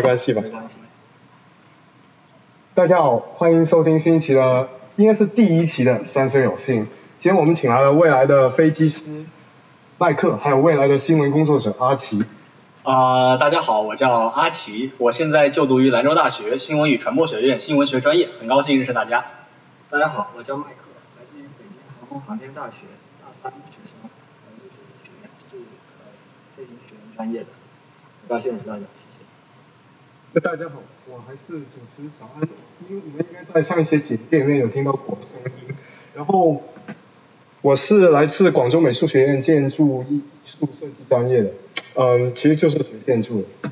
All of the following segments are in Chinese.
没关系吧。大家好，欢迎收听新一期的，应该是第一期的《三生有幸》。今天我们请来了未来的飞机师麦克，还有未来的新闻工作者阿奇。啊、大家好，我叫阿奇，我现在就读于兰州大学新闻与传播学院新闻学专业，很高兴认识大家。大家好，我叫麦克，来自于北京航空航天大学大三学生，来自飞行学院，是呃飞行学院专业的，很高兴认识大家。大家好，我还是主持小安，因为你们应该在上一些简介里面有听到我的声音。然后我是来自广州美术学院建筑艺术设计专业的，嗯，其实就是学建筑的。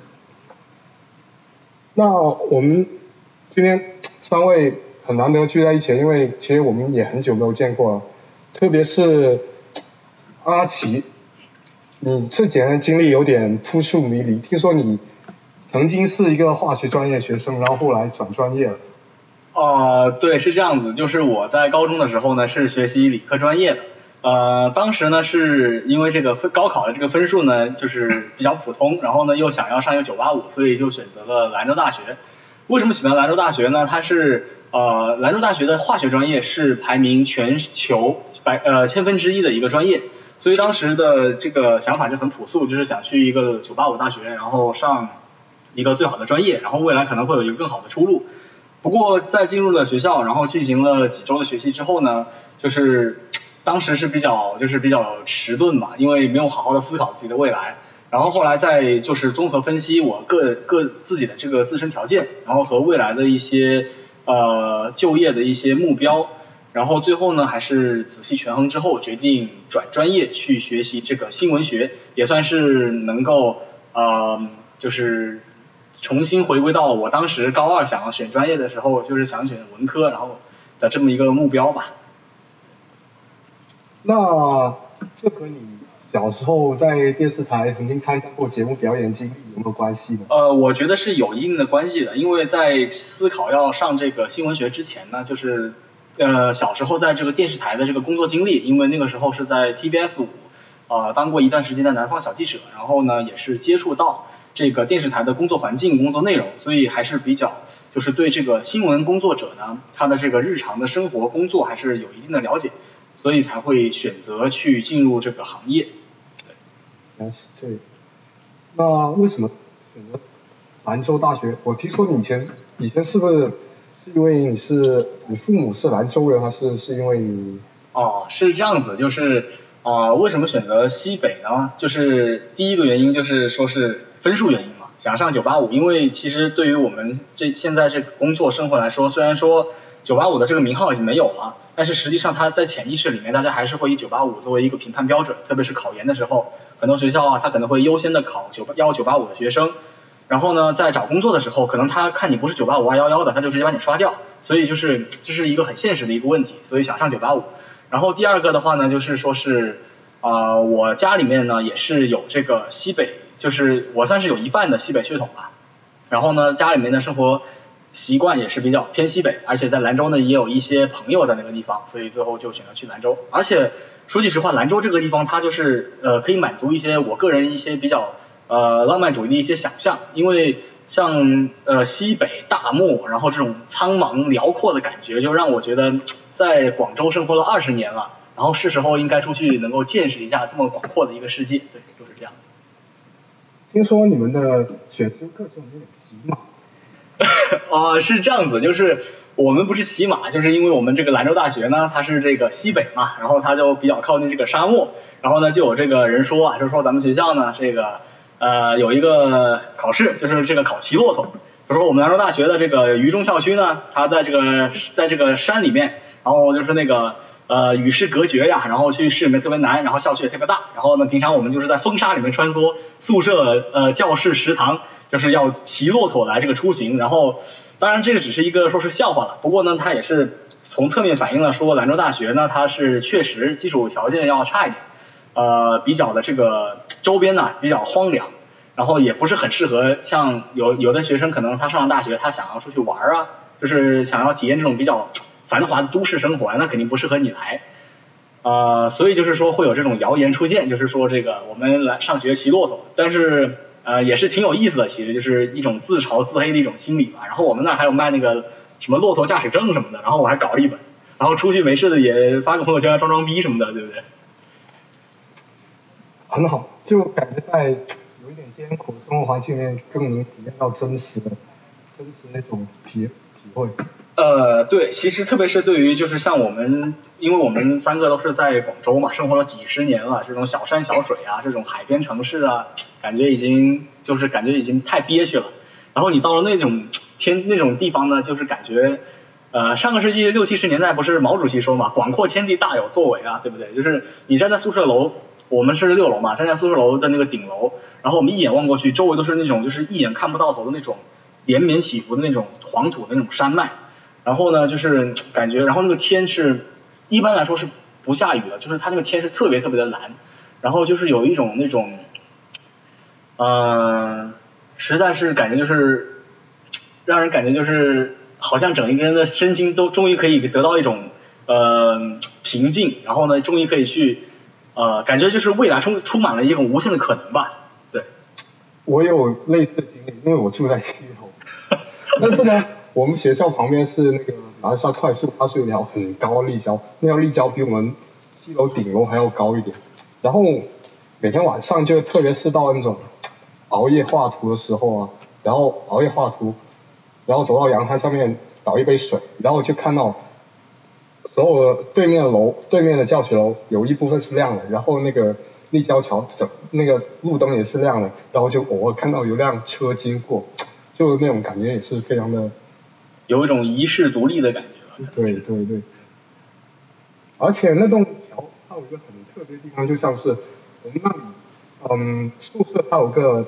那我们今天三位很难得聚在一起，因为其实我们也很久没有见过了，特别是阿奇，你这几年的经历有点扑朔迷离，听说你曾经是一个化学专业学生，然后后来转专业了。呃，对，是这样子，就是我在高中的时候呢是学习理科专业的，呃，当时呢是因为这个分高考的这个分数呢 就是比较普通，然后呢又想要上一个985，所以就选择了兰州大学。为什么选择兰州大学呢？它是呃兰州大学的化学专业是排名全球百呃千分之一的一个专业，所以当时的这个想法就很朴素，就是想去一个985大学，然后上一个最好的专业，然后未来可能会有一个更好的出路。不过在进入了学校，然后进行了几周的学习之后呢，就是当时是比较就是比较迟钝吧，因为没有好好的思考自己的未来。然后后来再就是综合分析我各各自己的这个自身条件，然后和未来的一些呃就业的一些目标，然后最后呢还是仔细权衡之后决定转专业去学习这个新闻学，也算是能够呃就是重新回归到我当时高二想要选专业的时候，就是想选文科，然后的这么一个目标吧。那这和你小时候在电视台曾经参加过节目表演经历有没有关系呢？呃，我觉得是有一定的关系的，因为在思考要上这个新闻学之前呢，就是呃小时候在这个电视台的这个工作经历，因为那个时候是在 TBS 五呃当过一段时间的南方小记者，然后呢也是接触到这个电视台的工作环境、工作内容，所以还是比较就是对这个新闻工作者呢他的这个日常的生活工作还是有一定的了解，所以才会选择去进入这个行业。原来是这样。那为什么选择兰州大学？我听说你以前以前是不是是因为你是你父母是兰州人，还是是因为你哦，是这样子，就是啊、呃为什么选择西北呢？就是第一个原因就是说是分数原因嘛，想上985，因为其实对于我们这现在这个工作生活来说，虽然说985的这个名号已经没有了，但是实际上它在潜意识里面，大家还是会以985作为一个评判标准，特别是考研的时候，很多学校啊，它可能会优先的考9幺985的学生。然后呢，在找工作的时候，可能他看你不是985、211的，他就直接把你刷掉，所以就是这是一个很现实的一个问题，所以想上985。然后第二个的话呢，就是说是啊、呃我家里面呢也是有这个西北，就是我算是有一半的西北血统吧。然后呢，家里面的生活习惯也是比较偏西北，而且在兰州呢也有一些朋友在那个地方，所以最后就选择去兰州。而且说句实话，兰州这个地方它就是呃可以满足一些我个人一些比较呃浪漫主义的一些想象，因为像呃西北大漠，然后这种苍茫辽阔的感觉，就让我觉得在广州生活了二十年了，然后是时候应该出去能够见识一下这么广阔的一个世界，对，就是这样子。听说你们的选修课程有点骑马？啊、是这样子，就是我们不是骑马，就是因为我们这个兰州大学呢，它是这个西北嘛，然后它就比较靠近这个沙漠，然后呢就有这个人说啊，就说咱们学校呢这个呃有一个考试，就是这个考骑骆驼，就说我们兰州大学的这个榆中校区呢，它在这个在这个山里面，然后就是那个。呃，与世隔绝呀，然后去市里面特别难，然后校区也特别大，然后呢，平常我们就是在风沙里面穿梭，宿舍、呃，教室、食堂，就是要骑骆驼来这个出行，然后，当然这个只是一个说是笑话了，不过呢，它也是从侧面反映了说兰州大学呢，它是确实基础条件要差一点，呃，比较的这个周边呢比较荒凉，然后也不是很适合像有有的学生可能他上了大学，他想要出去玩啊，就是想要体验这种比较繁华的都市生活，那肯定不适合你来。呃，所以就是说会有这种谣言出现，就是说这个我们来上学骑骆驼，但是呃，也是挺有意思的，其实就是一种自嘲自黑的一种心理吧。然后我们那儿还有卖那个什么骆驼驾驶证什么的，然后我还搞了一本，然后出去没事的也发个朋友圈装装逼什么的，对不对？很好，就感觉在有一点艰苦的生活环境里面，更能体验到真实的、真实那种体体会。呃，对，其实特别是对于就是像我们，因为我们三个都是在广州嘛，生活了几十年了，这种小山小水啊，这种海边城市啊，感觉已经就是感觉已经太憋屈了。然后你到了那种天那种地方呢，就是感觉，呃，上个世纪六七十年代不是毛主席说嘛，广阔天地大有作为啊，对不对？就是你站在宿舍楼，我们是六楼嘛，站在宿舍楼的那个顶楼，然后我们一眼望过去，周围都是那种就是一眼看不到头的那种连绵起伏的那种黄土的那种山脉。然后呢，就是感觉，然后那个天是，一般来说是不下雨的，就是它那个天是特别特别的蓝，然后就是有一种那种，嗯，实在是感觉就是，让人感觉就是好像整一个人的身心都终于可以得到一种呃平静，然后呢，终于可以去呃感觉就是未来充充满了一种无限的可能吧，对。我有类似的经历，因为我住在七楼，但是呢。我们学校旁边是那个南沙快速，它是有条很高的立交，那条立交比我们七楼顶楼还要高一点。然后每天晚上就特别是到那种熬夜画图的时候啊，然后熬夜画图，然后走到阳台上面倒一杯水，然后就看到所有的对面楼、对面的教学楼有一部分是亮的，然后那个立交桥整那个路灯也是亮的，然后就偶尔看到有辆车经过，就那种感觉也是非常的。有一种遗世独立的感觉。对对对。而且那栋桥它有一个很特别的地方，就像是我们那里，嗯，宿舍它有个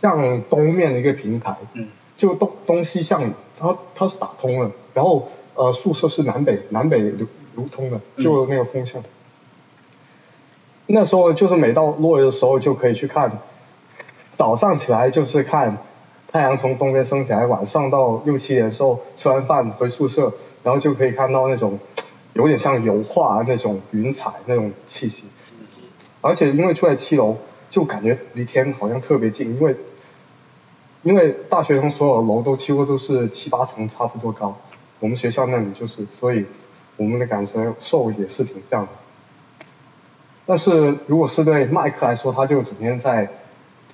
向东面的一个平台，嗯，就东东西向它它是打通了，然后呃宿舍是南北南北流流通的，就那个风向。那时候就是每到落日的时候就可以去看，早上起来就是看。太阳从东边升起来，晚上到六七点的时候吃完饭回宿舍，然后就可以看到那种 有点像油画那种云彩那种气息。而且因为住在七楼，就感觉离天好像特别近，因为因为大学生所有的楼都几乎都是七八层差不多高，我们学校那里就是，所以我们的感受也是挺像的。但是如果是对麦克来说，他就整天在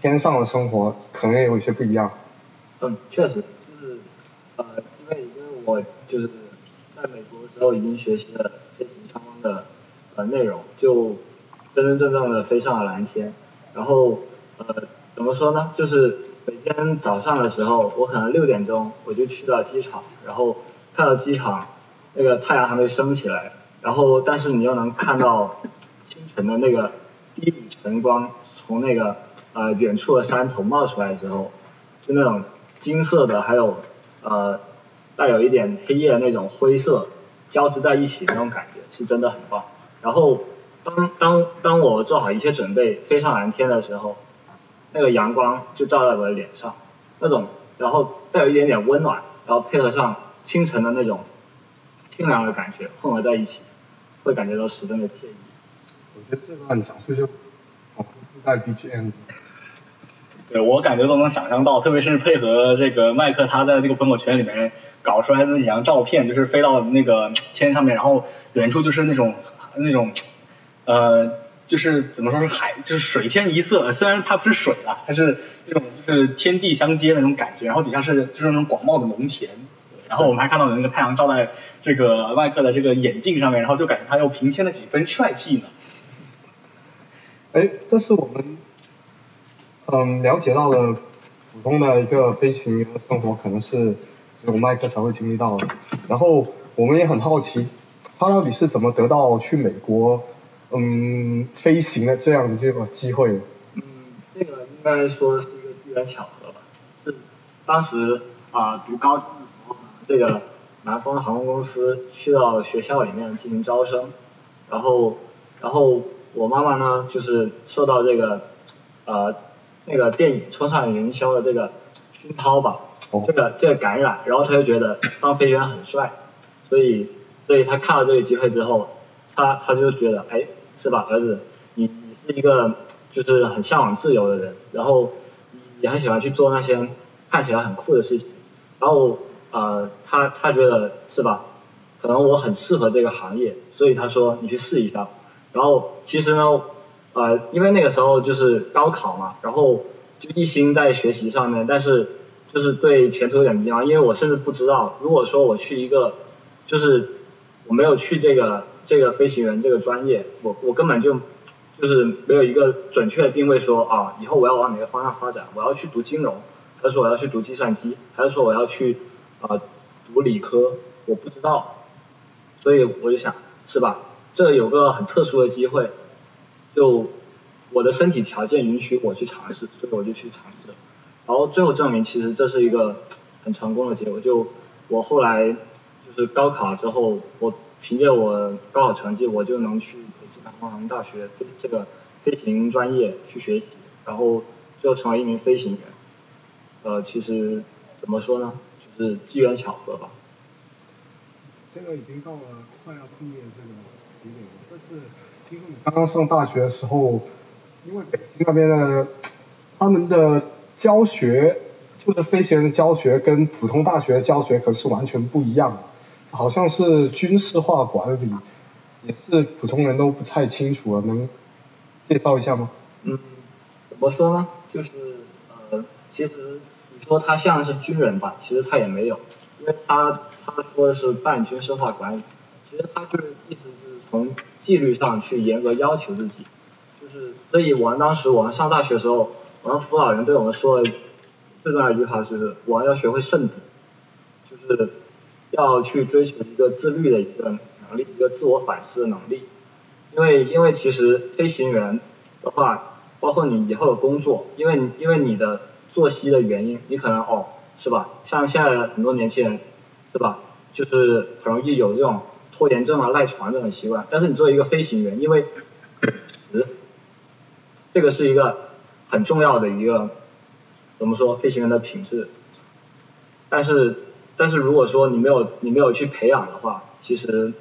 天上的生活，可能也有一些不一样。确实，就是呃，因为因为我就是在美国的时候已经学习了飞行相关的呃内容，就真真正正的飞上了蓝天。然后呃，怎么说呢？就是每天早上的时候，我可能六点钟我就去到机场，然后看到机场那个太阳还没升起来，然后但是你又能看到清晨的那个第一缕晨光从那个呃远处的山头冒出来的时候，就那种。金色的，还有呃带有一点黑夜的那种灰色交织在一起那种感觉，是真的很棒。然后当当当我做好一切准备飞上蓝天的时候，那个阳光就照在我的脸上，那种然后带有一点点温暖，然后配合上清晨的那种清凉的感觉混合在一起，会感觉到十分的惬意。我觉得这段讲述就仿佛自带 BGM。对我感觉都能想象到，特别是配合这个麦克他在那个朋友圈里面搞出来的那几张照片，就是飞到那个天上面，然后远处就是那种那种呃，就是怎么说是海，就是水天一色，虽然它不是水了，它是那种就是天地相接的那种感觉，然后底下是就是那种广袤的农田，然后我们还看到有那个太阳照在这个麦克的这个眼镜上面，然后就感觉他又平添了几分帅气呢。哎，这是我们。嗯，了解到了普通的一个飞行员的生活，可能是只有麦克才会经历到的。然后我们也很好奇，他到底是怎么得到去美国嗯飞行的这样的这个机会？嗯，这个应该说是一个机缘巧合吧。是当时啊读高中的时候，这个南方航空公司去到学校里面进行招生，然后然后我妈妈呢就是受到这个呃。那个电影《冲上云霄》的这个熏陶吧，这个这个感染，然后他就觉得当飞行员很帅，所以所以他看到这个机会之后，他他就觉得哎，是吧，儿子，你你是一个就是很向往自由的人，然后你也很喜欢去做那些看起来很酷的事情，然后呃，他他觉得是吧？可能我很适合这个行业，所以他说你去试一下。然后其实呢，呃，因为那个时候就是高考嘛，然后就一心在学习上面，但是就是对前途有点迷茫，因为我甚至不知道，如果说我去一个，就是我没有去这个这个飞行员这个专业，我我根本就就是没有一个准确的定位说啊，以后我要往哪个方向发展，我要去读金融，还是说我要去读计算机，还是说我要去啊读理科，我不知道，所以我就想，是吧？这有个很特殊的机会，就我的身体条件允许我去尝试，所以我就去尝试了，然后最后证明其实这是一个很成功的结果。就我后来就是高考之后，我凭借我高考成绩，我就能去北京航空航天大学飞这个飞行专业去学习，然后最后成为一名飞行员。呃，其实怎么说呢，就是机缘巧合吧。现在已经到了快要毕业这个节点了。但是听说你刚刚上大学的时候，因为北京那边的他们的教学，就是飞行员的教学跟普通大学的教学可是完全不一样，好像是军事化管理，也是普通人都不太清楚的，能介绍一下吗？嗯，怎么说呢？就是呃，其实你说他像是军人吧，其实他也没有，因为他他说的是半军事化管理。其实他就是意思就是从纪律上去严格要求自己，就是所以我们当时我们上大学的时候，我们辅导员对我们说的最重要一句话就是我们要学会慎独，就是要去追求一个自律的一个能力，一个自我反思的能力，因为因为其实飞行员的话，包括你以后的工作，因为因为你的作息的原因，你可能哦是吧，像现在很多年轻人是吧，就是很容易有这种。拖延症啊、赖床这种习惯，但是你作为一个飞行员，因为，这个是一个很重要的一个怎么说飞行员的品质，但是但是如果说你没有你没有去培养的话，其实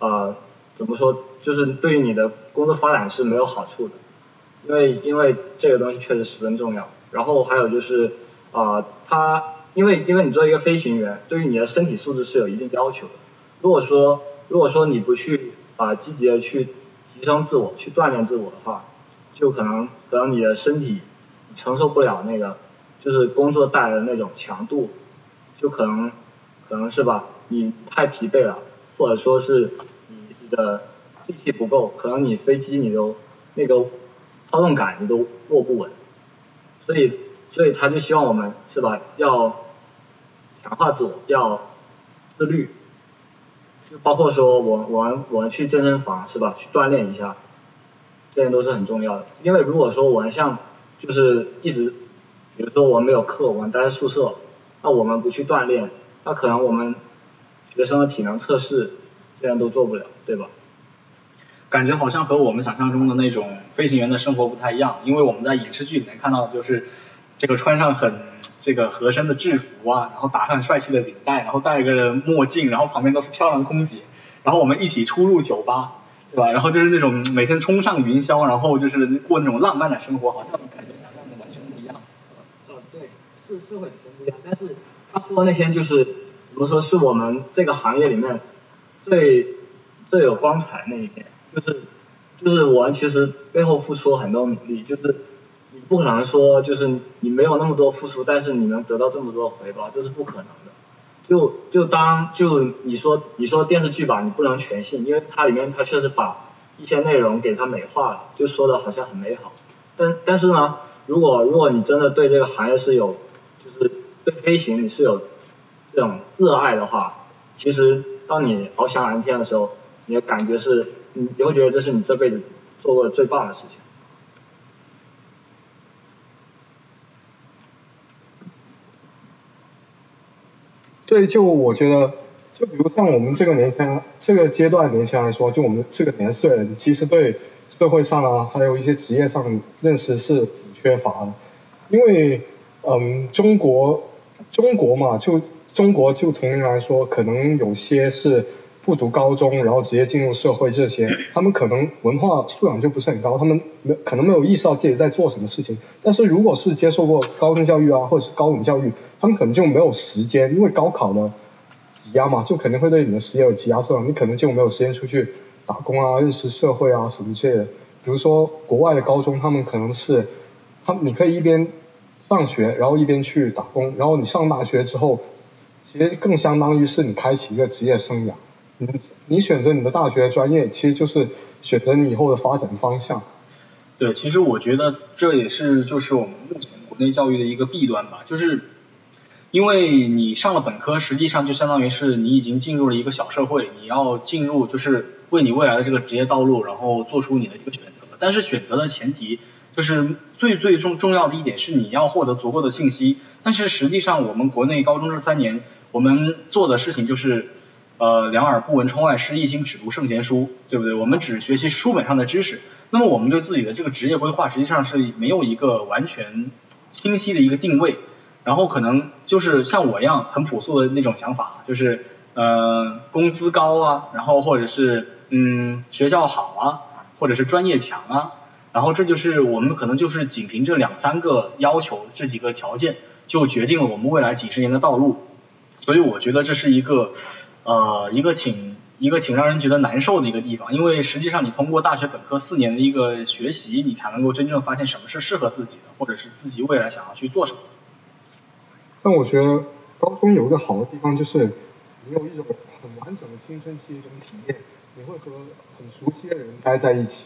呃怎么说就是对于你的工作发展是没有好处的，因为因为这个东西确实十分重要。然后还有就是啊，他因为因为你作为一个飞行员，对于你的身体素质是有一定要求的，如果说如果说你不去啊积极的去提升自我，去锻炼自我的话，就可能可能你的身体承受不了那个就是工作带来的那种强度，就可能可能是吧，你太疲惫了，或者说是你的力气不够，可能你飞机你都那个操纵杆你都握不稳，所以所以他就希望我们是吧，要强化自我，要自律。包括说，我我我去健身房是吧？去锻炼一下，这些都是很重要的。因为如果说我们像就是一直，比如说我们没有课，我们待在宿舍，那我们不去锻炼，那可能我们学生的体能测试这样都做不了，对吧？感觉好像和我们想象中的那种飞行员的生活不太一样，因为我们在影视剧里面看到的就是这个穿上很。这个合身的制服啊，然后打上帅气的领带，然后戴个墨镜，然后旁边都是漂亮空姐，然后我们一起出入酒吧，对吧？然后就是那种每天冲上云霄，然后就是过那种浪漫的生活，好像感觉想象的完全不一样。呃，对，是是会不一样，但是他说那些就是怎么说是我们这个行业里面最最有光彩那一面，就是就是我们其实背后付出了很多努力，就是。你不可能说就是你没有那么多付出，但是你能得到这么多回报，这是不可能的。就就当就你说你说电视剧吧，你不能全信，因为它里面它确实把一些内容给它美化了，就说的好像很美好。但但是呢，如果如果你真的对这个行业是有，就是对飞行你是有这种热爱的话，其实当你翱翔蓝天的时候，你的感觉是，你你会觉得这是你这辈子做过的最棒的事情。对，就我觉得，就比如像我们这个年轻这个阶段年轻人来说，就我们这个年岁人，其实对社会上啊，还有一些职业上认识是缺乏的。因为，嗯，中国，中国嘛，就中国就同龄来说，可能有些是不读高中，然后直接进入社会这些，他们可能文化素养就不是很高，他们没可能没有意识到自己在做什么事情。但是如果是接受过高中教育啊，或者是高等教育，他们可能就没有时间，因为高考的挤压嘛，就肯定会对你的事业有挤压作用，你可能就没有时间出去打工啊，认识社会啊什么之类的。比如说国外的高中，他们可能是，他你可以一边上学，然后一边去打工，然后你上大学之后，其实更相当于是你开启一个职业生涯。你你选择你的大学专业，其实就是选择你以后的发展方向。对，其实我觉得这也是就是我们目前国内教育的一个弊端吧，就是因为你上了本科，实际上就相当于是你已经进入了一个小社会，你要进入就是为你未来的这个职业道路，然后做出你的一个选择。但是选择的前提就是最最重重要的一点是你要获得足够的信息。但是实际上我们国内高中这三年，我们做的事情就是。呃，两耳不闻窗外事，一心只读圣贤书，对不对？我们只学习书本上的知识，那么我们对自己的这个职业规划实际上是没有一个完全清晰的一个定位，然后可能就是像我一样很朴素的那种想法，就是呃工资高啊，然后或者是嗯学校好啊，或者是专业强啊，然后这就是我们可能就是仅凭这两三个要求这几个条件，就决定了我们未来几十年的道路，所以我觉得这是一个。呃，一个挺一个挺让人觉得难受的一个地方，因为实际上你通过大学本科四年的一个学习，你才能够真正发现什么是适合自己的，或者是自己未来想要去做什么。但我觉得高中有一个好的地方就是，你有一种很完整的青春期一种体验，你会和很熟悉的人待在一起，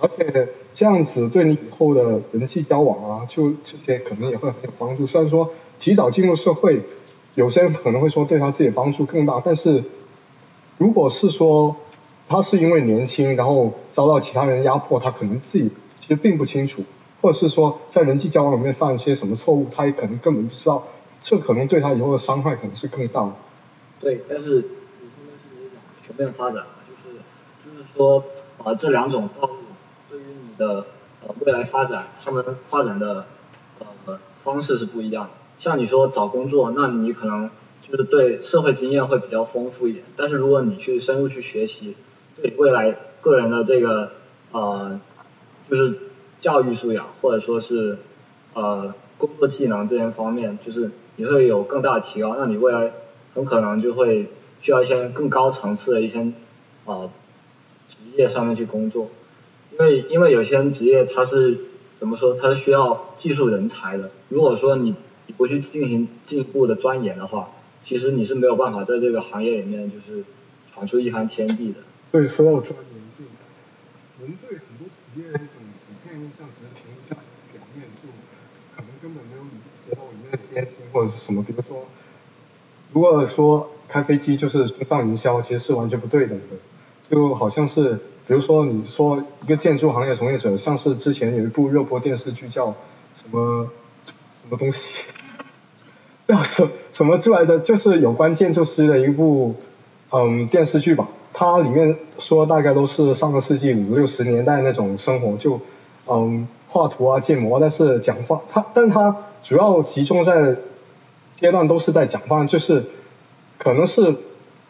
而且这样子对你以后的人际交往啊，就这些可能也会很有帮助。虽然说提早进入社会。有些人可能会说对他自己帮助更大，但是如果是说他是因为年轻，然后遭到其他人压迫，他可能自己其实并不清楚，或者是说在人际交往里面犯一些什么错误，他也可能根本不知道，这可能对他以后的伤害可能是更大。对，但是你现在是一种全面发展嘛，就是就是说啊这两种道路对于你的呃未来发展，他们发展的呃方式是不一样的。像你说找工作，那你可能就是对社会经验会比较丰富一点。但是如果你去深入去学习，对未来个人的这个呃就是教育素养或者说是呃工作技能这些方面，就是你会有更大的提高。那你未来很可能就会需要一些更高层次的一些呃职业上面去工作，因为因为有些职业它是怎么说，它是需要技术人才的。如果说你你不去进行进一步的钻研的话，其实你是没有办法在这个行业里面就是闯出一番天地的。对，说到钻研，就人对很多企业的一种普遍印象，可能停留在表面，就可能根本没有理解到里面的艰辛或者是什么。比如说，如果说开飞机就是上营销，其实是完全不对的。就好像是，比如说你说一个建筑行业从业者，像是之前有一部热播电视剧叫什么？什么东西？叫什什么出来的？就是有关建筑师的一部嗯电视剧吧。它里面说大概都是上个世纪五六十年代那种生活，就嗯画图啊建模，但是讲话它，但它主要集中在阶段都是在讲方案，就是可能是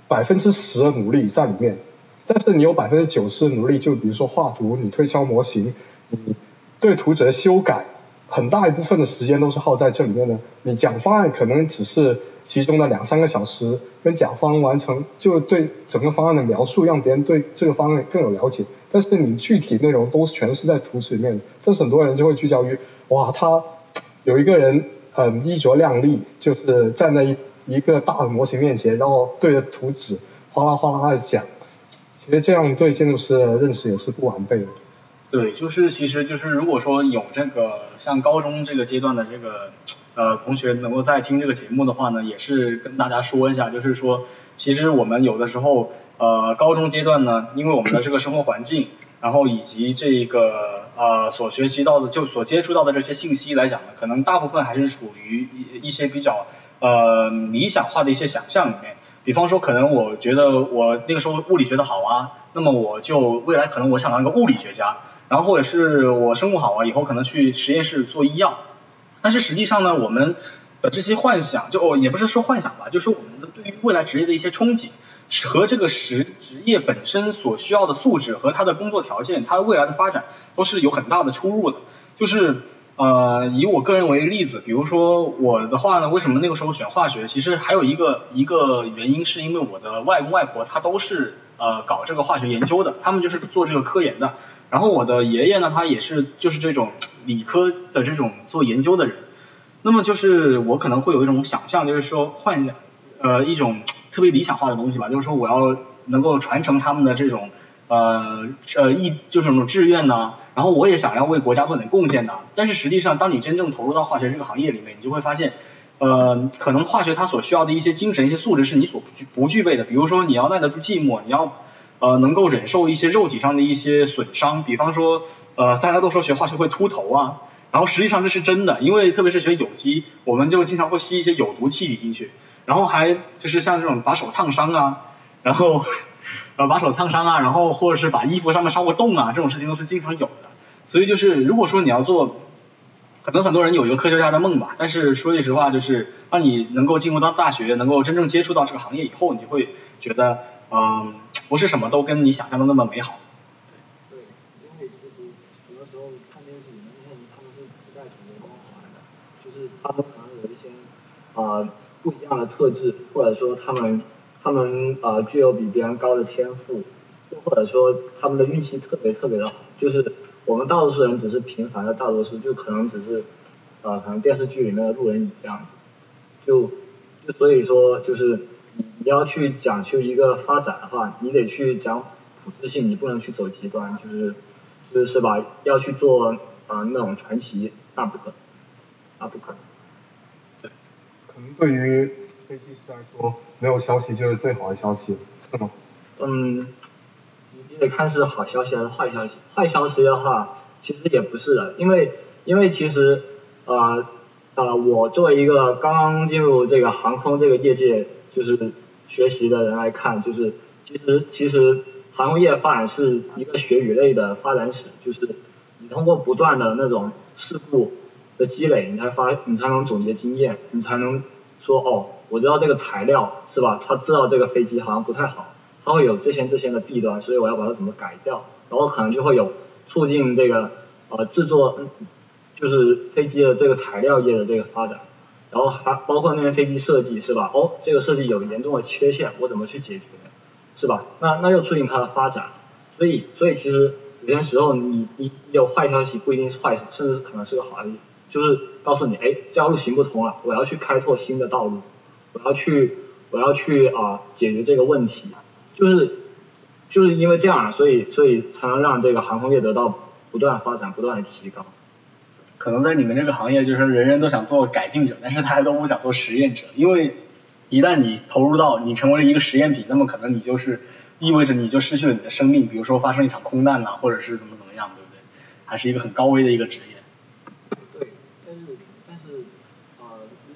百分之十的努力在里面，但是你有百分之九十的努力，就比如说画图，你推敲模型，你对图纸的修改。很大一部分的时间都是耗在这里面的。你讲方案可能只是其中的两三个小时，跟甲方完成就对整个方案的描述，让别人对这个方案更有了解。但是你具体内容都全是在图纸里面。但是很多人就会聚焦于，哇，他有一个人很衣着靓丽，就是站在一一个大的模型面前，然后对着图纸哗啦哗啦的讲。其实这样对建筑师的认识也是不完备的。对，就是其实就是如果说有这个像高中这个阶段的这个呃同学能够在听这个节目的话呢，也是跟大家说一下，就是说其实我们有的时候呃高中阶段呢，因为我们的这个生活环境，然后以及这个呃所学习到的就所接触到的这些信息来讲呢，可能大部分还是处于一一些比较呃理想化的一些想象里面。比方说，可能我觉得我那个时候物理学的好啊，那么我就未来可能我想当一个物理学家。然后或者是我生物好啊，以后可能去实验室做医药。但是实际上呢，我们的这些幻想，就哦也不是说幻想吧，就是我们的对于未来职业的一些憧憬，和这个实职业本身所需要的素质和他的工作条件，他未来的发展都是有很大的出入的。就是呃，以我个人为例子，比如说我的话呢，为什么那个时候选化学？其实还有一个一个原因，是因为我的外公外婆他都是呃搞这个化学研究的，他们就是做这个科研的。然后我的爷爷呢，他也是就是这种理科的这种做研究的人。那么就是我可能会有一种想象，就是说幻想，呃，一种特别理想化的东西吧，就是说我要能够传承他们的这种呃呃意，就是那种志愿呢。然后我也想要为国家做点贡献的。但是实际上，当你真正投入到化学这个行业里面，你就会发现，呃，可能化学它所需要的一些精神、一些素质是你所不具不具备的。比如说，你要耐得住寂寞，你要呃能够忍受一些肉体上的一些损伤。比方说，呃，大家都说学化学会秃头啊。然后实际上这是真的，因为特别是学有机，我们就经常会吸一些有毒气体进去，然后还就是像这种把手烫伤啊，然后 呃把手烫伤啊，然后或者是把衣服上面烧过洞啊，这种事情都是经常有的。所以就是如果说你要做，可能很多人有一个科学家的梦吧，但是说句实话，就是当你能够进入到大学，能够真正接触到这个行业以后，你会觉得嗯不是什么都跟你想象的那么美好。他们可能有一些呃不一样的特质，或者说他们他们呃具有比别人高的天赋，或者说他们的运气特别特别的好，就是我们大多数人只是平凡的大多数，就可能只是呃可能电视剧里面的路人乙这样子，就就所以说就是你要去讲究一个发展的话，你得去讲普适性，你不能去走极端，就是就是是吧？要去做呃那种传奇，那不可能，那不可能。可能对于飞机师来说，没有消息就是最好的消息，是吗？嗯，你得看是好消息还是坏消息。坏消息的话，其实也不是的，因为因为其实呃呃，我作为一个刚刚进入这个航空这个业界就是学习的人来看，就是其实其实航空业发展是一个血与泪的发展史，就是你通过不断的那种事故。的积累，你才发，你才能总结经验，你才能说哦，我知道这个材料是吧？他知道这个飞机好像不太好，它会有这些这些的弊端，所以我要把它怎么改掉，然后可能就会有促进这个呃制作，就是飞机的这个材料业的这个发展，然后还包括那些飞机设计是吧？哦，这个设计有严重的缺陷，我怎么去解决，是吧？那那又促进它的发展，所以所以其实有些时候你你有坏消息不一定是坏事，甚至可能是个好消息。就是告诉你，哎，这条路行不通了，我要去开拓新的道路，我要去，我要去啊解决这个问题，就是就是因为这样，所以所以才能让这个航空业得到不断发展，不断的提高。可能在你们这个行业，就是人人都想做改进者，但是大家都不想做实验者，因为一旦你投入到你成为了一个实验品，那么可能你就是意味着你就失去了你的生命，比如说发生一场空难呐，或者是怎么怎么样，对不对？还是一个很高危的一个职业。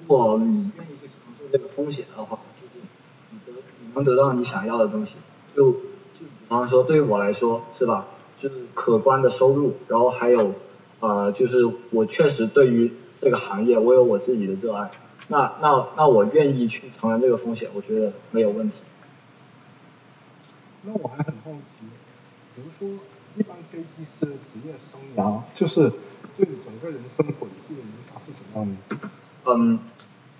如果你愿意去承受这个风险的话，就是你得你能得到你想要的东西，就就比方说对于我来说是吧，就是可观的收入，然后还有呃就是我确实对于这个行业我有我自己的热爱，那那那我愿意去承担这个风险，我觉得没有问题。那我还很好奇，比如说一般飞机师职业生涯，就是对整个人生轨迹的影响是什么样的？嗯。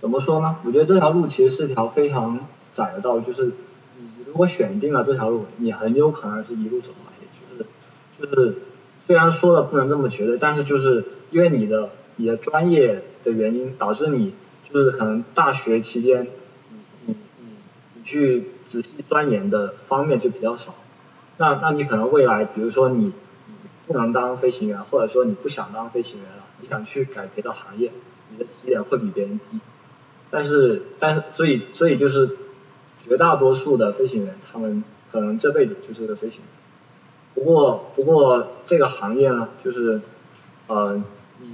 怎么说呢？我觉得这条路其实是条非常窄的道路，就是你如果选定了这条路，你很有可能是一路走下去。就是就是虽然说的不能这么绝对，但是就是因为你的你的专业的原因，导致你就是可能大学期间你你你你去仔细钻研的方面就比较少。那那你可能未来，比如说你你不能当飞行员，或者说你不想当飞行员了，你想去改别的行业，你的起点会比别人低。但是，但是，所以，所以就是绝大多数的飞行员，他们可能这辈子就是个飞行员。不过，不过这个行业呢，就是，呃，你，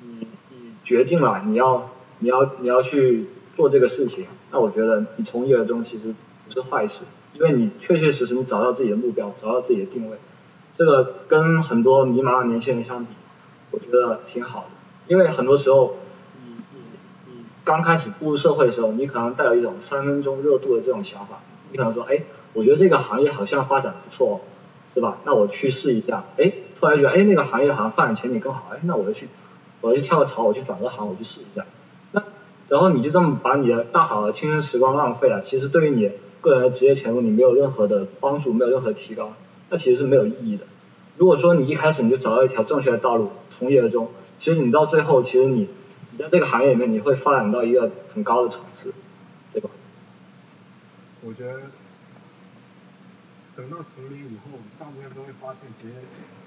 你，你决定了你要，你要，你要去做这个事情，那我觉得你从一而终其实不是坏事，因为你确确实实你找到自己的目标，找到自己的定位，这个跟很多迷茫的年轻人相比，我觉得挺好的，因为很多时候。刚开始步入社会的时候，你可能带有一种三分钟热度的这种想法，你可能说，哎，我觉得这个行业好像发展不错，是吧？那我去试一下，哎，突然觉得，哎，那个行业好像发展前景更好，哎，那我就去，我就去跳个槽，我去转个行，我去试一下。那然后你就这么把你的大好的青春时光浪费了，其实对于你个人的职业前途，你没有任何的帮助，没有任何提高，那其实是没有意义的。如果说你一开始你就找到一条正确的道路，从一而终，其实你到最后，其实你你在这个行业里面，你会发展到一个很高的层次，对吧？我觉得等到成年以后，大部分都会发现，其实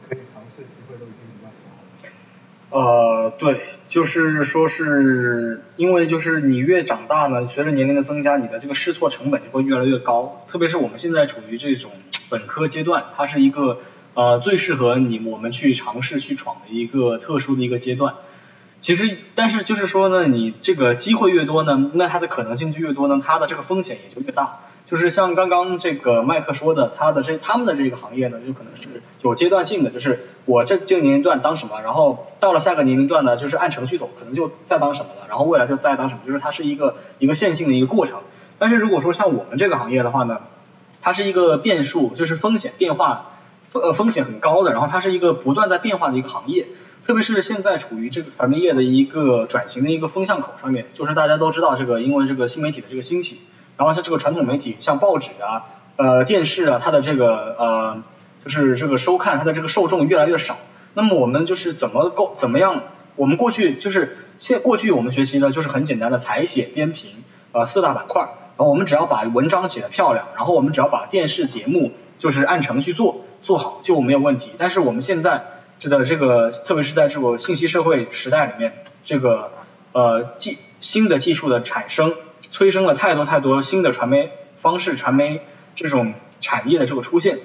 可以尝试机会都已经比较少。呃，对，就是说是因为就是你越长大呢，随着年龄的增加，你的这个试错成本就会越来越高。特别是我们现在处于这种本科阶段，它是一个呃最适合你我们去尝试去闯的一个特殊的一个阶段。其实，但是就是说呢，你这个机会越多呢，那它的可能性就越多呢，它的这个风险也就越大。就是像刚刚这个麦克说的，他的这他们的这个行业呢，就可能是有阶段性的，就是我这这个年龄段当什么，然后到了下个年龄段呢，就是按程序走，可能就再当什么了，然后未来就再当什么，就是它是一个一个线性的一个过程。但是如果说像我们这个行业的话呢，它是一个变数，就是风险变化风呃风险很高的，然后它是一个不断在变化的一个行业。特别是现在处于这个传媒业的一个转型的一个风向口上面，就是大家都知道这个因为这个新媒体的这个兴起。然后像这个传统媒体，像报纸啊、呃电视啊，它的这个呃就是这个收看，它的这个受众越来越少。那么我们就是怎么够怎么样？我们过去就是现过去我们学习的就是很简单的采写编评呃四大板块，然后我们只要把文章写得漂亮，然后我们只要把电视节目就是按程序做做好就没有问题。但是我们现在这个这个特别是在这个信息社会时代里面，这个呃技新的技术的产生。催生了太多太多新的传媒方式、传媒这种产业的这个出现。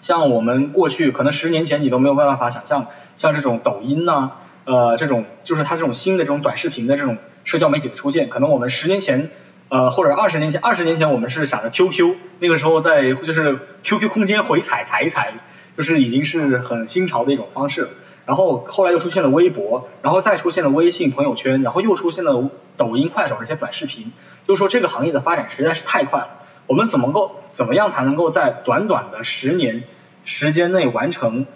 像我们过去可能十年前你都没有办法想象，像这种抖音呐，呃，这种就是它这种新的这种短视频的这种社交媒体的出现，可能我们十年前呃或者二十年前，二十年前我们是想着 QQ，那个时候在就是 QQ 空间回踩踩一踩，就是已经是很新潮的一种方式。然后后来又出现了微博，然后再出现了微信朋友圈，然后又出现了抖音、快手这些短视频。就是说这个行业的发展实在是太快了，我们怎么够怎么样才能够在短短的十年时间内完成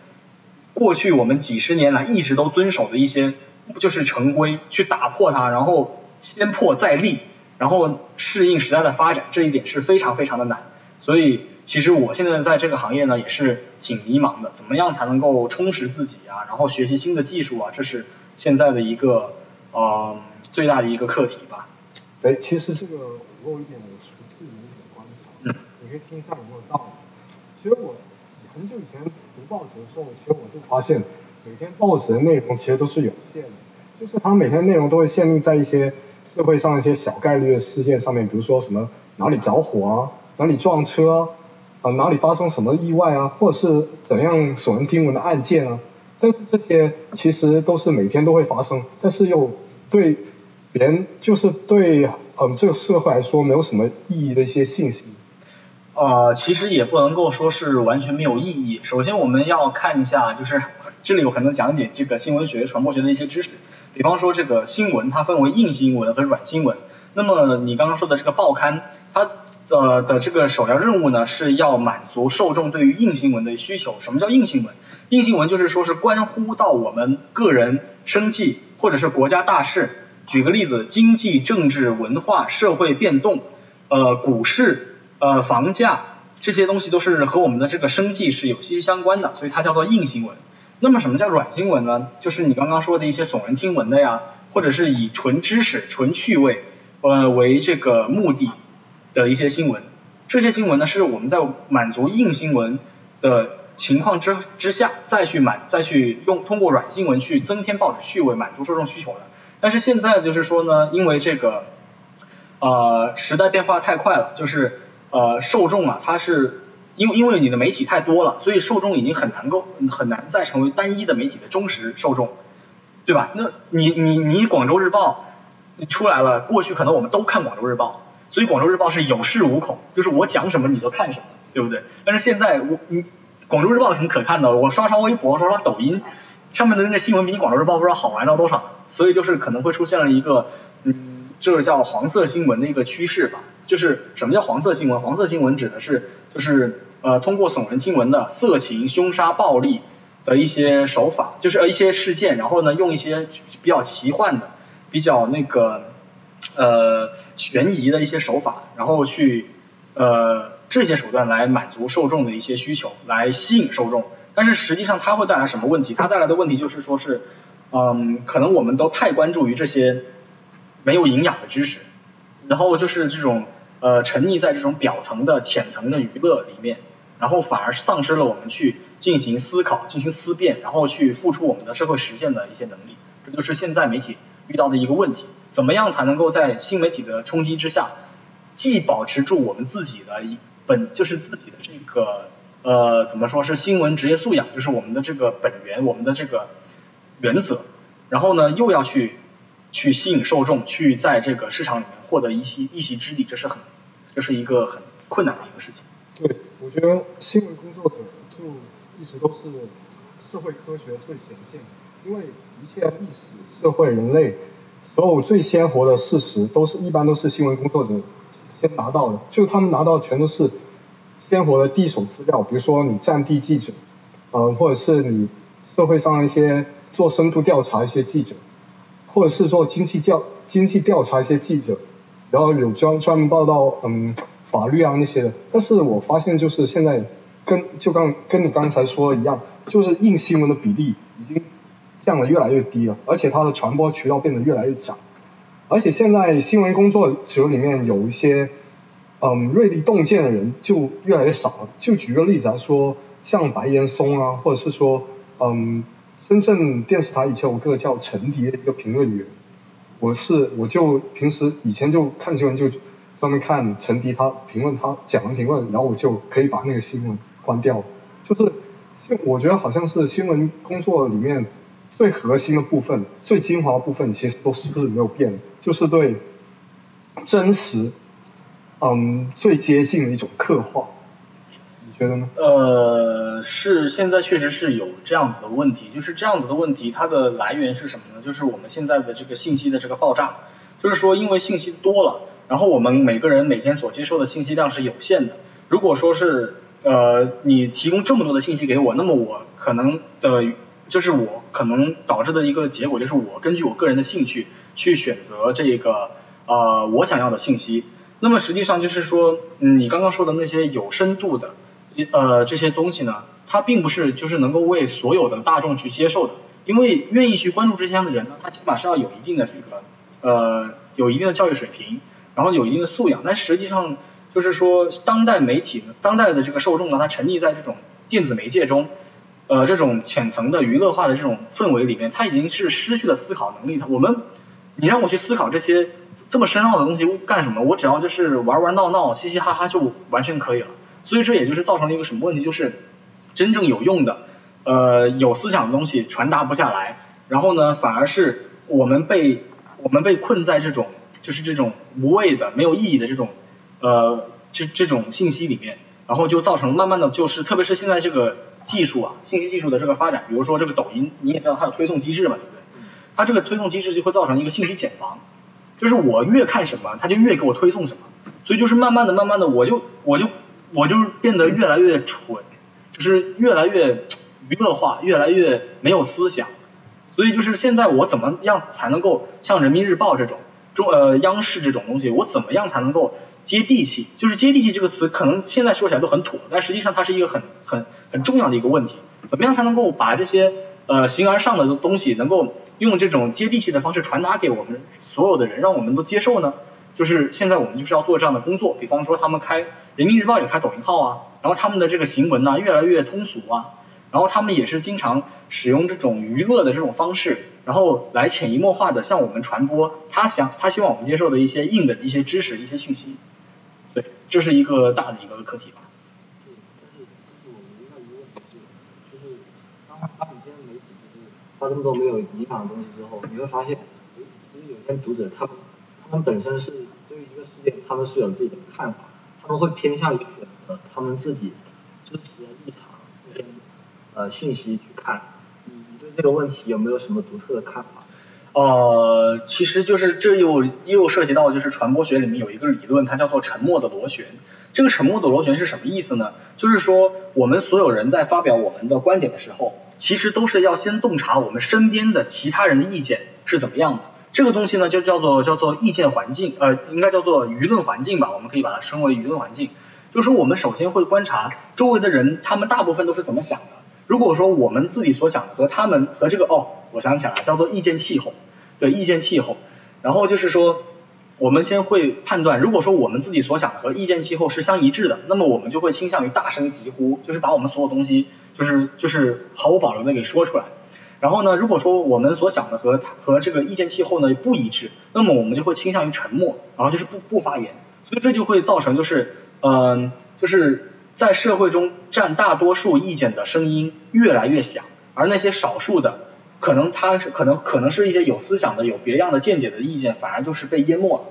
过去我们几十年来一直都遵守的一些就是成规，去打破它，然后先破再立，然后适应时代的发展，这一点是非常非常的难。所以其实我现在在这个行业呢也是挺迷茫的，怎么样才能够充实自己啊，然后学习新的技术啊，这是现在的一个呃最大的一个课题吧。哎，其实这个我有一点我熟自己的一点观察，你可以听一下有没有道理。其实我很久以前读报纸的时候，其实我就发现每天报纸的内容其实都是有限的，就是它每天内容都会限定在一些社会上一些小概率的事件上面，比如说什么哪里着火啊。哪里撞车啊？哪里发生什么意外啊？或者是怎样耸人听闻的案件啊？但是这些其实都是每天都会发生，但是又对别人就是对嗯这个社会来说没有什么意义的一些信息。呃，其实也不能够说是完全没有意义。首先我们要看一下，就是 这里我可能讲解这个新闻学、传播学的一些知识。比方说这个新闻它分为硬新闻和软新闻。那么你刚刚说的这个报刊，它呃的这个首要任务呢，是要满足受众对于硬新闻的需求。什么叫硬新闻？硬新闻就是说是关乎到我们个人生计或者是国家大事。举个例子，经济、政治、文化、社会变动，呃，股市、呃，房价这些东西都是和我们的这个生计是有息息相关的，所以它叫做硬新闻。那么什么叫软新闻呢？就是你刚刚说的一些耸人听闻的呀，或者是以纯知识、纯趣味呃为这个目的。的一些新闻，这些新闻呢是我们在满足硬新闻的情况之之下，再去满再去用通过软新闻去增添报纸趣味，满足受众需求的。但是现在就是说呢，因为这个呃时代变化太快了，就是呃受众啊，它是因为因为你的媒体太多了，所以受众已经很难够很难再成为单一的媒体的忠实受众，对吧？那你你你广州日报出来了，过去可能我们都看广州日报。所以广州日报是有恃无恐，就是我讲什么你都看什么，对不对？但是现在我你广州日报有什么可看的？我刷刷微博，刷刷抖音，上面的那个新闻比你广州日报不知道好玩到多少。所以就是可能会出现了一个嗯这个叫黄色新闻的一个趋势吧。就是什么叫黄色新闻？黄色新闻指的是就是呃通过耸人听闻的色情、凶杀、暴力的一些手法，就是呃一些事件，然后呢用一些比较奇幻的、比较那个呃悬疑的一些手法，然后去呃这些手段来满足受众的一些需求，来吸引受众。但是实际上它会带来什么问题？它带来的问题就是说是嗯可能我们都太关注于这些没有营养的知识，然后就是这种。呃，沉溺在这种表层的浅层的娱乐里面，然后反而丧失了我们去进行思考、进行思辨，然后去付出我们的社会实践的一些能力。这就是现在媒体遇到的一个问题。怎么样才能够在新媒体的冲击之下，既保持住我们自己的一本，就是自己的这个呃，怎么说是新闻职业素养，就是我们的这个本源，我们的这个原则，然后呢，又要去去吸引受众，去在这个市场里面获得一席一席之地，这是很。这是一个很困难的一个事情。对，我觉得新闻工作者就一直都是社会科学最前线，因为一切历史、社会、人类所有最鲜活的事实，都是一般都是新闻工作者先拿到的，就他们拿到全都是鲜活的第一手资料，比如说你战地记者，呃，或者是你社会上一些做深度调查一些记者，或者是做经济调经济调查一些记者。然后有专专门报道，嗯，法律啊那些的。但是我发现就是现在跟就刚跟你刚才说的一样，就是硬新闻的比例已经降得越来越低了，而且它的传播渠道变得越来越窄。而且现在新闻工作者里面有一些嗯锐利洞见的人就越来越少了。就举个例子来说，像白岩松啊，或者是说嗯深圳电视台以前有个叫陈迪的一个评论员。我是我就平时以前就看新闻就专门看陈迪他评论他讲完评论，然后我就可以把那个新闻关掉。就是我觉得好像是新闻工作里面最核心的部分、最精华的部分，其实都是没有变，就是对真实嗯最接近的一种刻画。你觉得呢？呃，是现在确实是有这样子的问题，就是这样子的问题，它的来源是什么呢？就是我们现在的这个信息的这个爆炸，就是说因为信息多了，然后我们每个人每天所接受的信息量是有限的。如果说是呃你提供这么多的信息给我，那么我可能的，就是我可能导致的一个结果就是我根据我个人的兴趣去选择这个呃我想要的信息。那么实际上就是说，你刚刚说的那些有深度的。呃，这些东西呢，它并不是就是能够为所有的大众去接受的，因为愿意去关注这些的人呢，他起码是要有一定的这个呃，有一定的教育水平，然后有一定的素养。但实际上就是说，当代媒体呢，当代的这个受众呢，他沉溺在这种电子媒介中，呃，这种浅层的娱乐化的这种氛围里面，他已经是失去了思考能力。他我们，你让我去思考这些这么深奥的东西干什么？我只要就是玩玩闹闹，嘻嘻哈哈就完全可以了。所以这也就是造成了一个什么问题，就是真正有用的，呃，有思想的东西传达不下来，然后呢，反而是我们被我们被困在这种就是这种无谓的、没有意义的这种呃这这种信息里面，然后就造成慢慢的就是，特别是现在这个技术啊，信息技术的这个发展，比如说这个抖音，你也知道它有推送机制嘛，对不对？它这个推送机制就会造成一个信息茧房，就是我越看什么，它就越给我推送什么，所以就是慢慢的、慢慢的，我就我就。我就变得越来越蠢，就是越来越娱乐化，越来越没有思想。所以就是现在我怎么样才能够像人民日报这种中呃央视这种东西，我怎么样才能够接地气？就是接地气这个词可能现在说起来都很土，但实际上它是一个很很很重要的一个问题。怎么样才能够把这些呃形而上的东西能够用这种接地气的方式传达给我们所有的人，让我们都接受呢？就是现在我们就是要做这样的工作，比方说他们开人民日报也开抖音号啊，然后他们的这个行文呢越来越通俗啊，然后他们也是经常使用这种娱乐的这种方式，然后来潜移默化的向我们传播他想他希望我们接受的一些硬的一些知识一些信息，这是一个大的一个课题吧。对，但是但是我们遇到一个问题是，就是当当一些媒体就是发这么多没有影响的东西之后，你会发现，其实有些读者他们。他们本身是对于一个事件，他们是有自己的看法，他们会偏向于选择他们自己支持的立场这些呃信息去看。你对这个问题有没有什么独特的看法？呃，其实就是这又又涉及到就是传播学里面有一个理论，它叫做沉默的螺旋。这个沉默的螺旋是什么意思呢？就是说我们所有人在发表我们的观点的时候，其实都是要先洞察我们身边的其他人的意见是怎么样的。这个东西呢，就叫做叫做意见环境，呃，应该叫做舆论环境吧，我们可以把它称为舆论环境。就是说我们首先会观察周围的人，他们大部分都是怎么想的。如果说我们自己所想的和他们和这个哦，我想起来，叫做意见气候，对，意见气候。然后就是说，我们先会判断，如果说我们自己所想的和意见气候是相一致的，那么我们就会倾向于大声疾呼，就是把我们所有东西，就是就是毫无保留的给说出来。然后呢，如果说我们所想的和和这个意见气候呢不一致，那么我们就会倾向于沉默，然后就是不不发言。所以这就会造成就是嗯，就是在社会中占大多数意见的声音越来越响，而那些少数的可能他是可能可能是一些有思想的、有别样的见解的意见，反而就是被淹没了。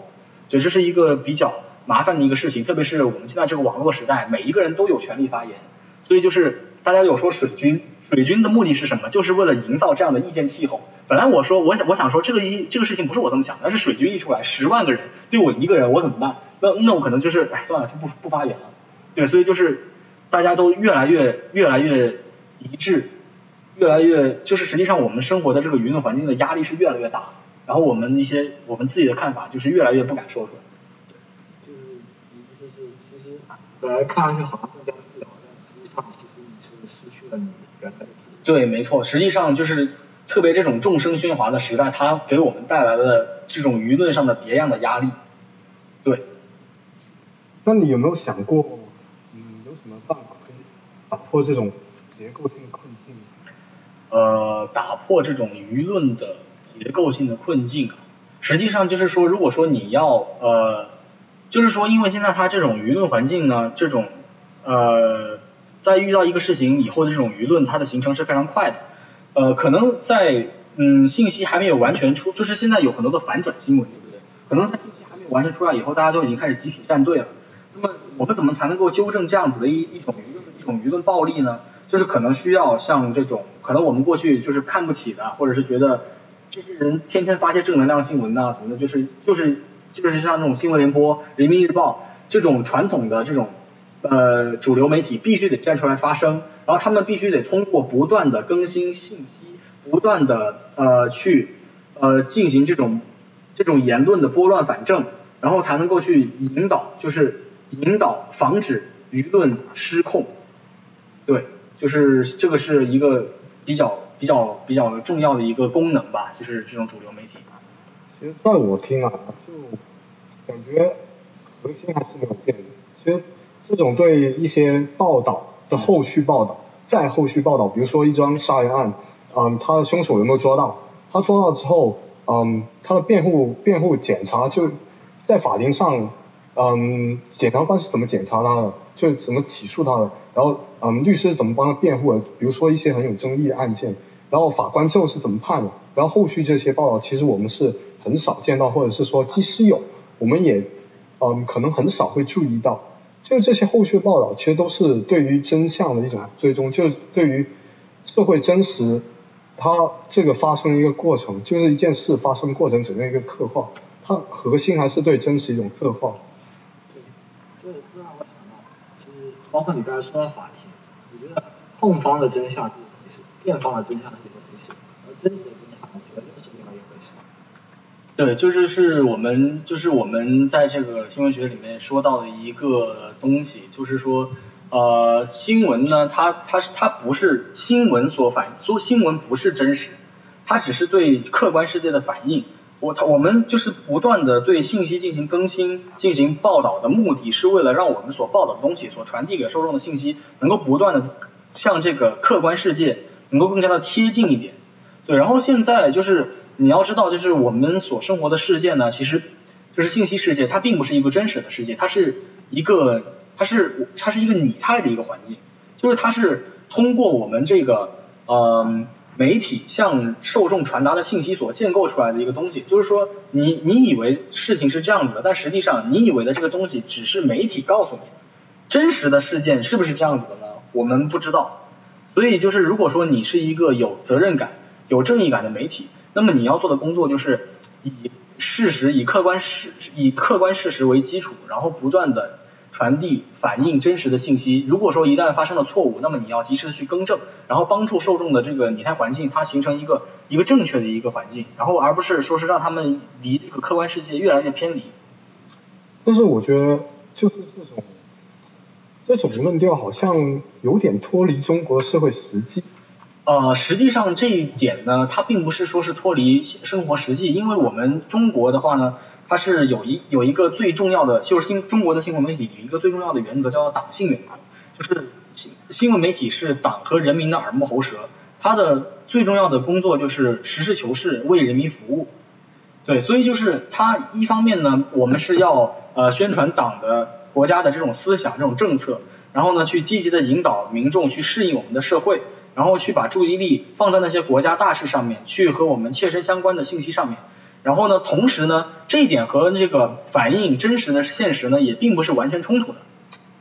对，这是一个比较麻烦的一个事情，特别是我们现在这个网络时代，每一个人都有权利发言，所以就是大家有说水军。水军的目的是什么？就是为了营造这样的意见气候。本来我说，我想我想说这个一这个事情不是我这么想，但是水军一出来，十万个人对我一个人，我怎么办？那那我可能就是哎算了，就不不发言了。对，所以就是大家都越来越越来越一致，越来越就是实际上我们生活的这个舆论环境的压力是越来越大，然后我们一些我们自己的看法就是越来越不敢说出来。就是就是其实本来看上去好像更加自由，但实际上其实你是失去了你。对，没错，实际上就是特别这种众生喧哗的时代，它给我们带来了这种舆论上的别样的压力。对。那你有没有想过，打破这种结构性困境？呃，打破这种舆论的结构性的困境，实际上就是说，如果说你要呃，就是说，因为现在它这种舆论环境呢，这种呃。在遇到一个事情以后的这种舆论，它的形成是非常快的。呃，可能在嗯信息还没有完全出，就是现在有很多的反转新闻，对不对？可能在信息还没有完全出来以后，大家都已经开始集体站队了。那么我们怎么才能够纠正这样子的一一种舆论这种舆论暴力呢？就是可能需要像这种，可能我们过去就是看不起的，或者是觉得这些人天天发些正能量新闻呐，怎么的，就是就是就是像这种新闻联播、人民日报这种传统的这种。呃，主流媒体必须得站出来发声，然后他们必须得通过不断的更新信息，不断的呃去呃进行这种这种言论的拨乱反正，然后才能够去引导，就是引导防止舆论失控。对，就是这个是一个比较比较比较重要的一个功能吧，就是这种主流媒体。其实在我听啊，就感觉核心还是没有变，其实。这种对一些报道的后续报道，再后续报道，比如说一桩杀人案，嗯，他的凶手有没有抓到？他抓到之后，嗯，他的辩护辩护检查就在法庭上，嗯，检察官是怎么检查他的，就怎么起诉他的，然后嗯，律师怎么帮他辩护的？比如说一些很有争议的案件，然后法官最后是怎么判的？然后后续这些报道，其实我们是很少见到，或者是说即使有，我们也嗯可能很少会注意到。就这些后续报道，其实都是对于真相的一种追踪，就对于社会真实，它这个发生一个过程，就是一件事发生过程整个一个刻画，它核心还是对真实一种刻画。对，这这让我想到，其实包括你刚才说到法庭，我觉得控方的真相是一回事，辩方的真相是一回事，而真实的真相，我觉得是另外一回事。对，就是是我们就是我们在这个新闻学里面说到的一个东西，就是说呃新闻呢，它它是它不是新闻所反，说新闻不是真实，它只是对客观世界的反应。我它我们就是不断的对信息进行更新、进行报道的目的是为了让我们所报道的东西、所传递给受众的信息能够不断的向这个客观世界能够更加的贴近一点。对，然后现在就是。你要知道，就是我们所生活的世界呢，其实就是信息世界，它并不是一个真实的世界，它是一个，它是它是一个拟态的一个环境，就是它是通过我们这个呃媒体向受众传达的信息所建构出来的一个东西。就是说，你你以为事情是这样子的，但实际上你以为的这个东西只是媒体告诉你，真实的事件是不是这样子的呢？我们不知道。所以就是如果说你是一个有责任感、有正义感的媒体。那么你要做的工作就是以事实、以客观事、以客观事实为基础，然后不断的传递、反映真实的信息。如果说一旦发生了错误，那么你要及时的去更正，然后帮助受众的这个拟态环境它形成一个一个正确的一个环境，然后而不是说是让他们离这个客观世界越来越偏离。但是我觉得就是这种这种论调好像有点脱离中国社会实际。呃，实际上这一点呢，它并不是说是脱离生活实际，因为我们中国的话呢，它是有一有一个最重要的，就是新中国的新闻媒体有一个最重要的原则叫做党性原则，就是新新闻媒体是党和人民的耳目喉舌，它的最重要的工作就是实事求是，为人民服务。对，所以就是它一方面呢，我们是要呃宣传党的国家的这种思想、这种政策，然后呢去积极的引导民众去适应我们的社会。然后去把注意力放在那些国家大事上面，去和我们切身相关的信息上面。然后呢，同时呢，这一点和这个反映真实的现实呢，也并不是完全冲突的。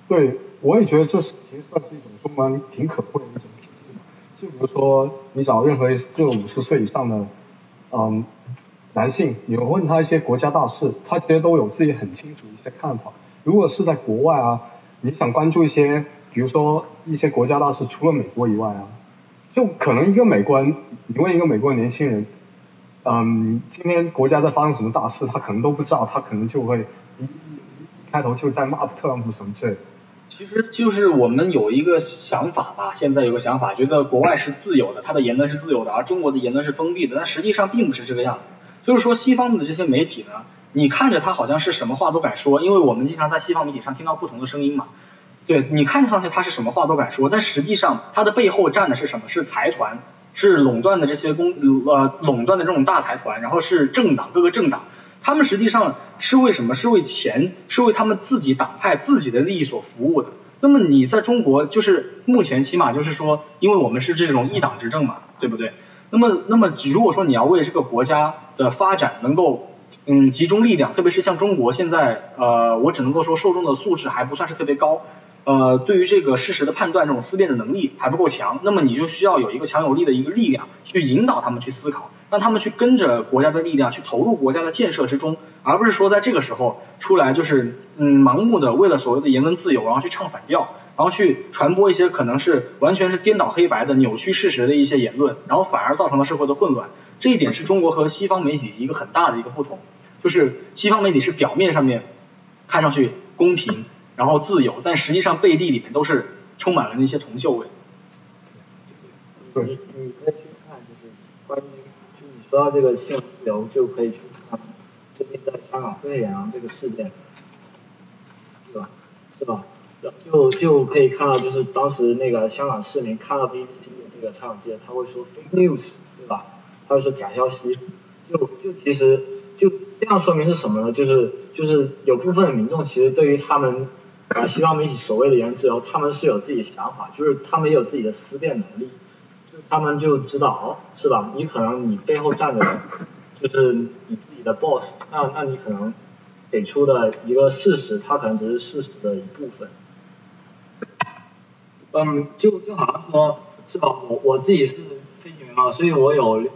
对，我也觉得这是其实算是一种中国挺可贵的一种品质。就比如说，你找任何一个五十岁以上的嗯男性，你问他一些国家大事，他其实都有自己很清楚一些看法。如果是在国外啊，你想关注一些，比如说一些国家大事，除了美国以外啊。就可能一个美国人，你问一个美国年轻人，嗯，今天国家在发生什么大事，他可能都不知道，他可能就会一开头就在骂特朗普什么之类的。其实就是我们有一个想法吧，现在有个想法，觉得国外是自由的，他的言论是自由的，而中国的言论是封闭的，但实际上并不是这个样子。就是说西方的这些媒体呢，你看着他好像是什么话都敢说，因为我们经常在西方媒体上听到不同的声音嘛。对你看上去他是什么话都敢说，但实际上他的背后站的是什么？是财团，是垄断的这些公呃垄断的这种大财团，然后是政党，各个政党，他们实际上是为什么？是为钱，是为他们自己党派自己的利益所服务的。那么你在中国就是目前起码就是说，因为我们是这种一党执政嘛，对不对？那么那么如果说你要为这个国家的发展能够嗯集中力量，特别是像中国现在呃我只能够说受众的素质还不算是特别高。呃，对于这个事实的判断，这种思辨的能力还不够强，那么你就需要有一个强有力的一个力量去引导他们去思考，让他们去跟着国家的力量去投入国家的建设之中，而不是说在这个时候出来就是嗯盲目的为了所谓的言论自由，然后去唱反调，然后去传播一些可能是完全是颠倒黑白的扭曲事实的一些言论，然后反而造成了社会的混乱。这一点是中国和西方媒体一个很大的一个不同，就是西方媒体是表面上面看上去公平。然后自由，但实际上背地里面都是充满了那些铜臭味。你你可以去看，就是关于就你说到这个新闻自由，就可以去看最近在香港飞扬这个事件，对吧？是吧？就就可以看到，就是当时那个香港市民看到 BBC 的这个采访记者，他会说 fake news，对吧？他会说假消息，就就其实就这样说明是什么呢？就是就是有部分民众其实对于他们。啊，西方媒体所谓的言论自由，他们是有自己的想法，就是他们也有自己的思辨能力，就他们就知道，哦，是吧？你可能你背后站的，就是你自己的 boss，那那你可能给出的一个事实，它可能只是事实的一部分。嗯，就就好像说，是吧？我我自己是飞行员嘛，所以我有了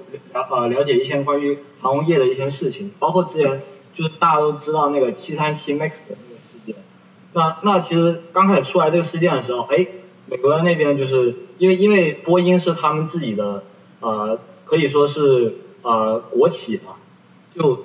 呃了解一些关于航空业的一些事情，包括之前就是大家都知道那个七三七 MAX 的。那那其实刚开始出来这个事件的时候，哎，美国的那边就是因为因为波音是他们自己的呃可以说是呃国企嘛，就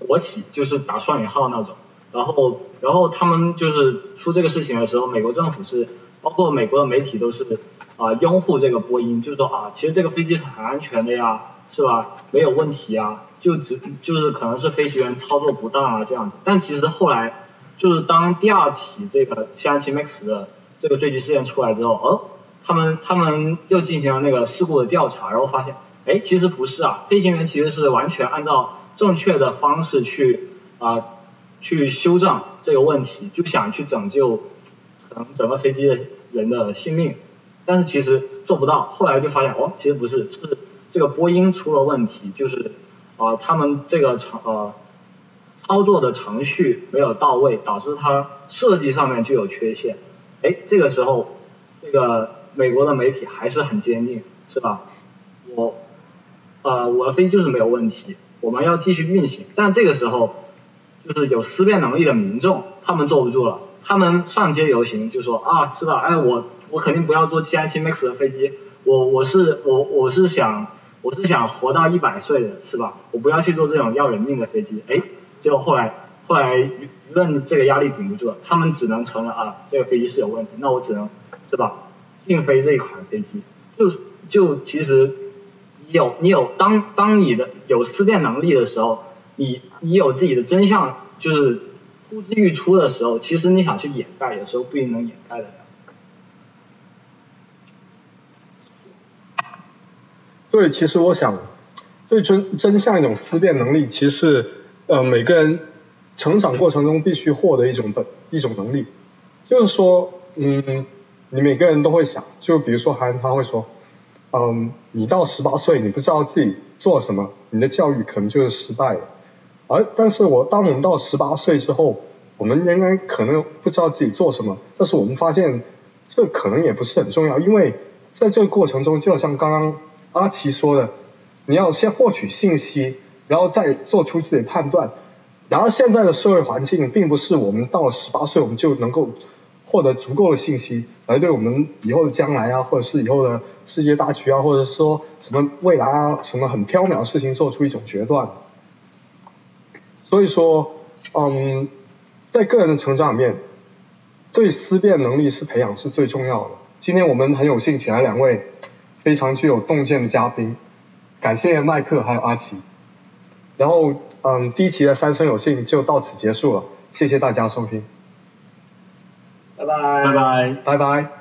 国企就是打双引号那种，然后然后他们就是出这个事情的时候，美国政府是包括美国的媒体都是啊拥护这个波音，就是说啊其实这个飞机很安全的呀，是吧？没有问题啊，就只就是可能是飞行员操作不当啊这样子，但其实后来。就是当第二起这个七三七 MAX 的这个坠机事件出来之后，哦，他们他们又进行了那个事故的调查，然后发现，哎，其实不是啊，飞行员其实是完全按照正确的方式去啊去修正这个问题，就想去拯救可能整个飞机的人的性命，但是其实做不到，后来就发现，哦，其实不是，是这个波音出了问题，就是啊他们这个厂呃。操作的程序没有到位，导致它设计上面就有缺陷。哎，这个时候，这个美国的媒体还是很坚定，是吧？我呃，我的飞机就是没有问题，我们要继续运行。但这个时候，就是有思辨能力的民众，他们坐不住了，他们上街游行，就说啊，是吧？哎，我我肯定不要坐七三七 MAX 的飞机，我我是我我是想我是想活到一百岁的，是吧？我不要去坐这种要人命的飞机。哎，结果后来后来舆论这个压力顶不住了，他们只能承认啊，这个飞机是有问题，那我只能是吧，禁飞这一款飞机。就就其实。有你有当当你的有思辨能力的时候，你你有自己的真相就是呼之欲出的时候，其实你想去掩盖，有时候不一定能掩盖得了。对，其实我想对真真相一种思辨能力，其实呃每个人成长过程中必须获得一种本一种能力，就是说嗯你每个人都会想，就比如说韩他会说。嗯，你到十八岁，你不知道自己做什么，你的教育可能就是失败了。而但是我当我们到十八岁之后，我们仍然可能不知道自己做什么，但是我们发现这可能也不是很重要，因为在这个过程中，就像刚刚阿奇说的，你要先获取信息，然后再做出自己的判断。然而现在的社会环境并不是我们到了十八岁我们就能够。获得足够的信息来对我们以后的将来啊，或者是以后的世界大局啊，或者说什么未来啊，什么很缥缈的事情做出一种决断。所以说，嗯，在个人的成长里面，对思辨能力是培养是最重要的。今天我们很有幸请来两位非常具有洞见的嘉宾，感谢麦克还有阿奇。然后，嗯，第一期的三生有幸就到此结束了，谢谢大家收听。拜拜，拜拜，拜拜。